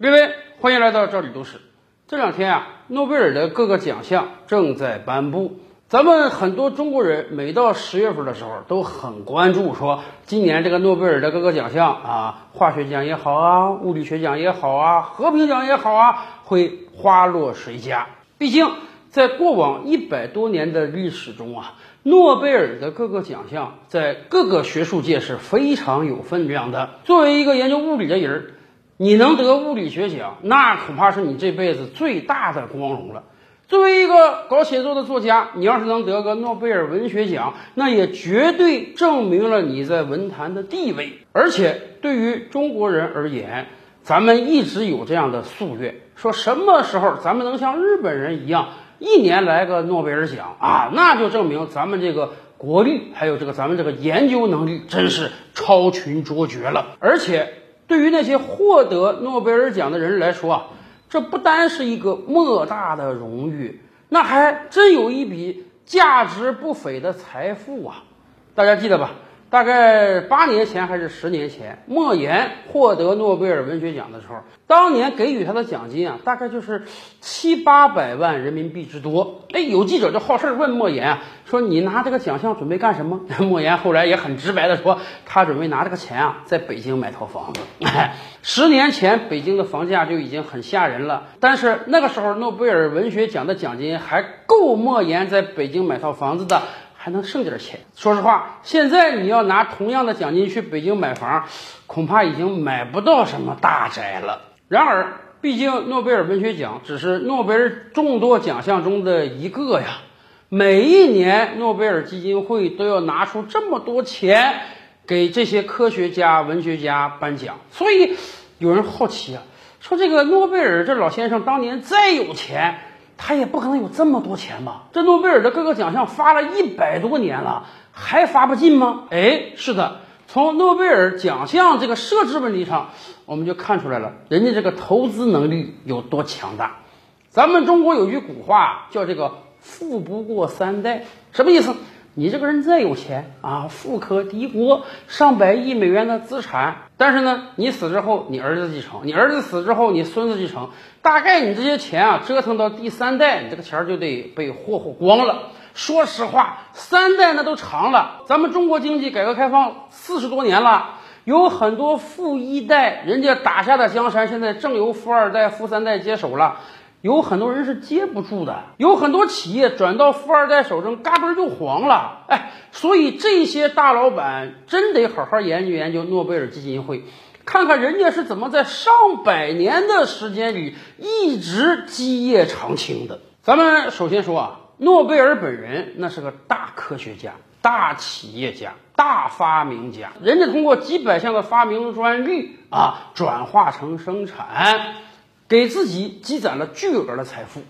各位，欢迎来到这里都市。这两天啊，诺贝尔的各个奖项正在颁布。咱们很多中国人每到十月份的时候都很关注，说今年这个诺贝尔的各个奖项啊，化学奖也好啊，物理学奖也好啊，和平奖也好啊，会花落谁家？毕竟在过往一百多年的历史中啊，诺贝尔的各个奖项在各个学术界是非常有分量的。作为一个研究物理的人儿，你能得物理学奖，那恐怕是你这辈子最大的光荣了。作为一个搞写作的作家，你要是能得个诺贝尔文学奖，那也绝对证明了你在文坛的地位。而且对于中国人而言，咱们一直有这样的夙愿，说什么时候咱们能像日本人一样，一年来个诺贝尔奖啊，那就证明咱们这个国力还有这个咱们这个研究能力真是超群卓绝了。而且对于那些获得诺贝尔奖的人来说啊。这不单是一个莫大的荣誉，那还真有一笔价值不菲的财富啊！大家记得吧？大概八年前还是十年前，莫言获得诺贝尔文学奖的时候，当年给予他的奖金啊，大概就是七八百万人民币之多。哎，有记者就好事问莫言啊，说你拿这个奖项准备干什么？莫言后来也很直白的说，他准备拿这个钱啊，在北京买套房子。十年前北京的房价就已经很吓人了，但是那个时候诺贝尔文学奖的奖金还够莫言在北京买套房子的。还能剩点钱。说实话，现在你要拿同样的奖金去北京买房，恐怕已经买不到什么大宅了。然而，毕竟诺贝尔文学奖只是诺贝尔众多奖项中的一个呀。每一年，诺贝尔基金会都要拿出这么多钱给这些科学家、文学家颁奖。所以，有人好奇啊，说这个诺贝尔这老先生当年再有钱。他也不可能有这么多钱吧？这诺贝尔的各个奖项发了一百多年了，还发不尽吗？哎，是的，从诺贝尔奖项这个设置问题上，我们就看出来了，人家这个投资能力有多强大。咱们中国有句古话叫这个“富不过三代”，什么意思？你这个人再有钱啊，富可敌国，上百亿美元的资产，但是呢，你死之后，你儿子继承；你儿子死之后，你孙子继承。大概你这些钱啊，折腾到第三代，你这个钱就得被霍霍光了。说实话，三代那都长了。咱们中国经济改革开放四十多年了，有很多富一代，人家打下的江山，现在正由富二代、富三代接手了。有很多人是接不住的，有很多企业转到富二代手中，嘎嘣就黄了。哎，所以这些大老板真得好好研究研究诺贝尔基金会，看看人家是怎么在上百年的时间里一直基业长青的。咱们首先说啊，诺贝尔本人那是个大科学家、大企业家、大发明家，人家通过几百项的发明专利啊，转化成生产。给自己积攒了巨额的财富，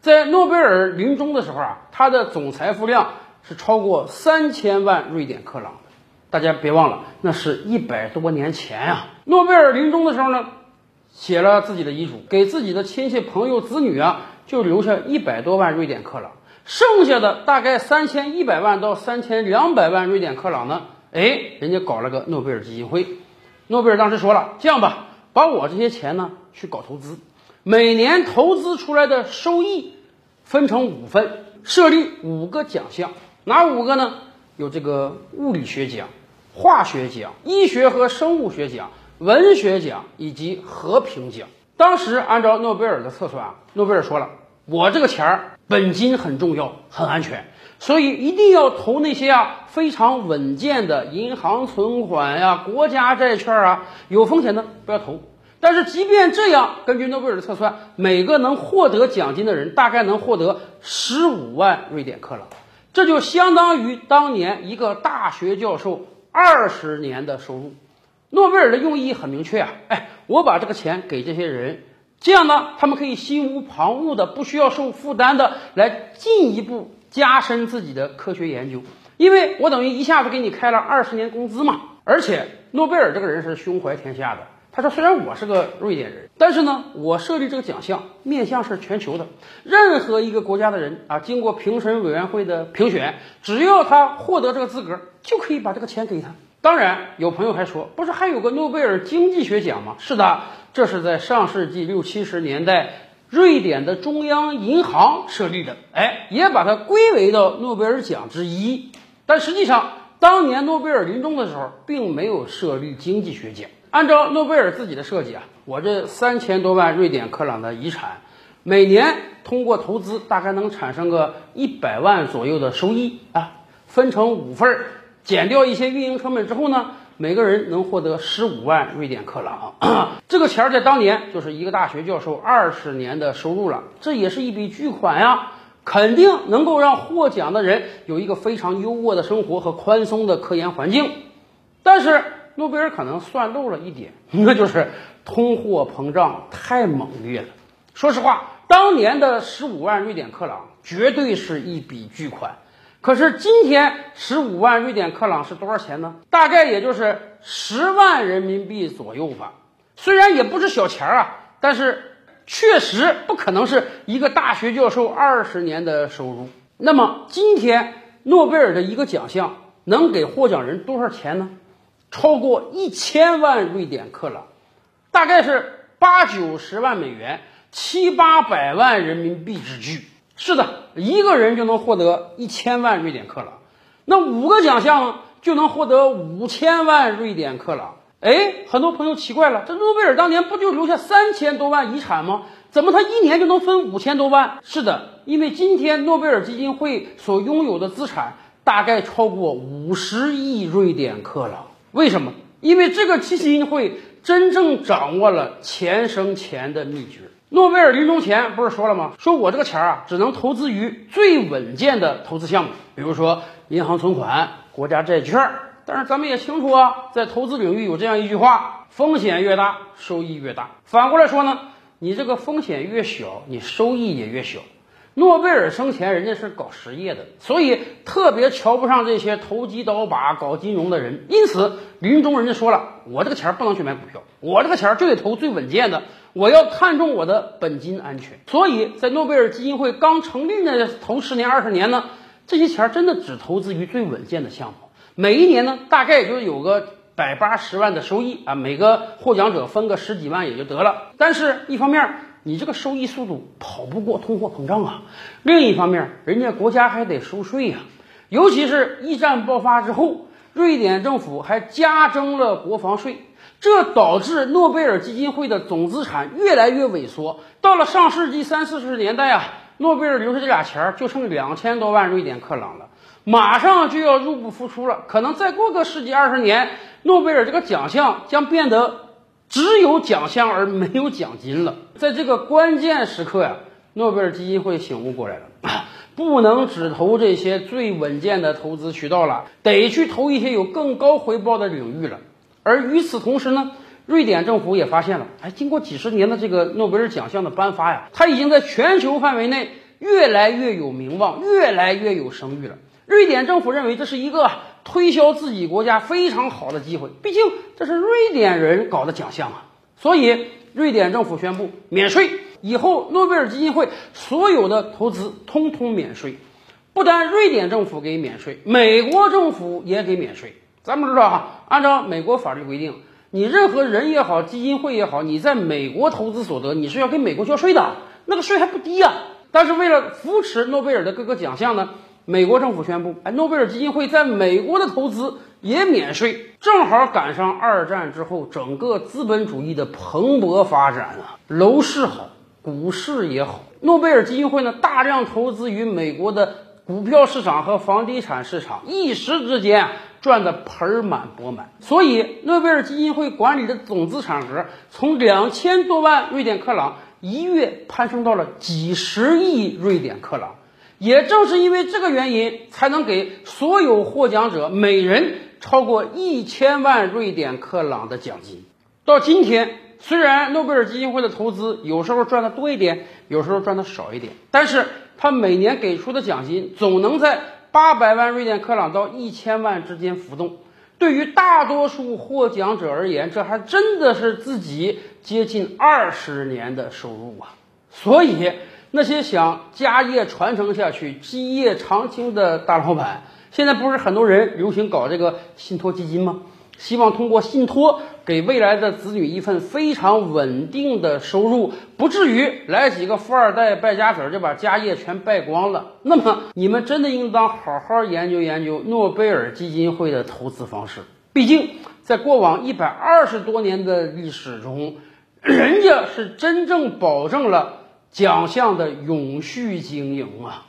在诺贝尔临终的时候啊，他的总财富量是超过三千万瑞典克朗的。大家别忘了，那是一百多年前啊。诺贝尔临终的时候呢，写了自己的遗嘱，给自己的亲戚、朋友、子女啊，就留下一百多万瑞典克朗，剩下的大概三千一百万到三千两百万瑞典克朗呢，哎，人家搞了个诺贝尔基金会。诺贝尔当时说了，这样吧。把我这些钱呢去搞投资，每年投资出来的收益分成五份，设立五个奖项，哪五个呢？有这个物理学奖、化学奖、医学和生物学奖、文学奖以及和平奖。当时按照诺贝尔的测算啊，诺贝尔说了，我这个钱儿本金很重要，很安全，所以一定要投那些啊非常稳健的银行存款呀、国家债券啊，有风险的不要投。但是即便这样，根据诺贝尔的测算，每个能获得奖金的人大概能获得十五万瑞典克朗，这就相当于当年一个大学教授二十年的收入。诺贝尔的用意很明确啊，哎，我把这个钱给这些人，这样呢，他们可以心无旁骛的、不需要受负担的来进一步加深自己的科学研究，因为我等于一下子给你开了二十年工资嘛。而且诺贝尔这个人是胸怀天下的。他说：“虽然我是个瑞典人，但是呢，我设立这个奖项面向是全球的，任何一个国家的人啊，经过评审委员会的评选，只要他获得这个资格，就可以把这个钱给他。当然，有朋友还说，不是还有个诺贝尔经济学奖吗？是的，这是在上世纪六七十年代，瑞典的中央银行设立的，哎，也把它归为到诺贝尔奖之一。但实际上，当年诺贝尔临终的时候，并没有设立经济学奖。按照诺贝尔自己的设计啊，我这三千多万瑞典克朗的遗产，每年通过投资大概能产生个一百万左右的收益啊，分成五份儿，减掉一些运营成本之后呢，每个人能获得十五万瑞典克朗。这个钱儿在当年就是一个大学教授二十年的收入了，这也是一笔巨款呀，肯定能够让获奖的人有一个非常优渥的生活和宽松的科研环境。但是。诺贝尔可能算漏了一点，那就是通货膨胀太猛烈了。说实话，当年的十五万瑞典克朗绝对是一笔巨款。可是今天十五万瑞典克朗是多少钱呢？大概也就是十万人民币左右吧。虽然也不是小钱儿啊，但是确实不可能是一个大学教授二十年的收入。那么今天诺贝尔的一个奖项能给获奖人多少钱呢？超过一千万瑞典克朗，大概是八九十万美元，七八百万人民币之巨。是的，一个人就能获得一千万瑞典克朗，那五个奖项呢，就能获得五千万瑞典克朗。哎，很多朋友奇怪了，这诺贝尔当年不就留下三千多万遗产吗？怎么他一年就能分五千多万？是的，因为今天诺贝尔基金会所拥有的资产大概超过五十亿瑞典克朗。为什么？因为这个基金会真正掌握了钱生钱的秘诀。诺贝尔临终前不是说了吗？说我这个钱啊，只能投资于最稳健的投资项目，比如说银行存款、国家债券。但是咱们也清楚啊，在投资领域有这样一句话：风险越大，收益越大。反过来说呢，你这个风险越小，你收益也越小。诺贝尔生前人家是搞实业的，所以特别瞧不上这些投机倒把、搞金融的人。因此，临终人家说了：“我这个钱不能去买股票，我这个钱就得投最稳健的，我要看重我的本金安全。”所以在诺贝尔基金会刚成立的头十年、二十年呢，这些钱真的只投资于最稳健的项目。每一年呢，大概也就有个百八十万的收益啊，每个获奖者分个十几万也就得了。但是，一方面，你这个收益速度跑不过通货膨胀啊！另一方面，人家国家还得收税呀。尤其是一战爆发之后，瑞典政府还加征了国防税，这导致诺贝尔基金会的总资产越来越萎缩。到了上世纪三四十年代啊，诺贝尔留下这俩钱儿就剩两千多万瑞典克朗了，马上就要入不敷出了。可能再过个十几二十年，诺贝尔这个奖项将变得。只有奖项而没有奖金了，在这个关键时刻呀，诺贝尔基金会醒悟过来了，不能只投这些最稳健的投资渠道了，得去投一些有更高回报的领域了。而与此同时呢，瑞典政府也发现了，哎，经过几十年的这个诺贝尔奖项的颁发呀，它已经在全球范围内越来越有名望，越来越有声誉了。瑞典政府认为这是一个。推销自己国家非常好的机会，毕竟这是瑞典人搞的奖项啊，所以瑞典政府宣布免税，以后诺贝尔基金会所有的投资通通免税。不单瑞典政府给免税，美国政府也给免税。咱们知道哈，按照美国法律规定，你任何人也好，基金会也好，你在美国投资所得，你是要给美国交税的，那个税还不低啊。但是为了扶持诺贝尔的各个奖项呢？美国政府宣布，哎，诺贝尔基金会在美国的投资也免税，正好赶上二战之后整个资本主义的蓬勃发展啊，楼市好，股市也好，诺贝尔基金会呢大量投资于美国的股票市场和房地产市场，一时之间赚得盆满钵满，所以诺贝尔基金会管理的总资产额从两千多万瑞典克朗一跃攀升到了几十亿瑞典克朗。也正是因为这个原因，才能给所有获奖者每人超过一千万瑞典克朗的奖金。到今天，虽然诺贝尔基金会的投资有时候赚的多一点，有时候赚的少一点，但是他每年给出的奖金总能在八百万瑞典克朗到一千万之间浮动。对于大多数获奖者而言，这还真的是自己接近二十年的收入啊！所以。那些想家业传承下去、基业长青的大老板，现在不是很多人流行搞这个信托基金吗？希望通过信托给未来的子女一份非常稳定的收入，不至于来几个富二代败家子就把家业全败光了。那么，你们真的应当好好研究研究诺贝尔基金会的投资方式。毕竟，在过往一百二十多年的历史中，人家是真正保证了奖项的永续经营啊。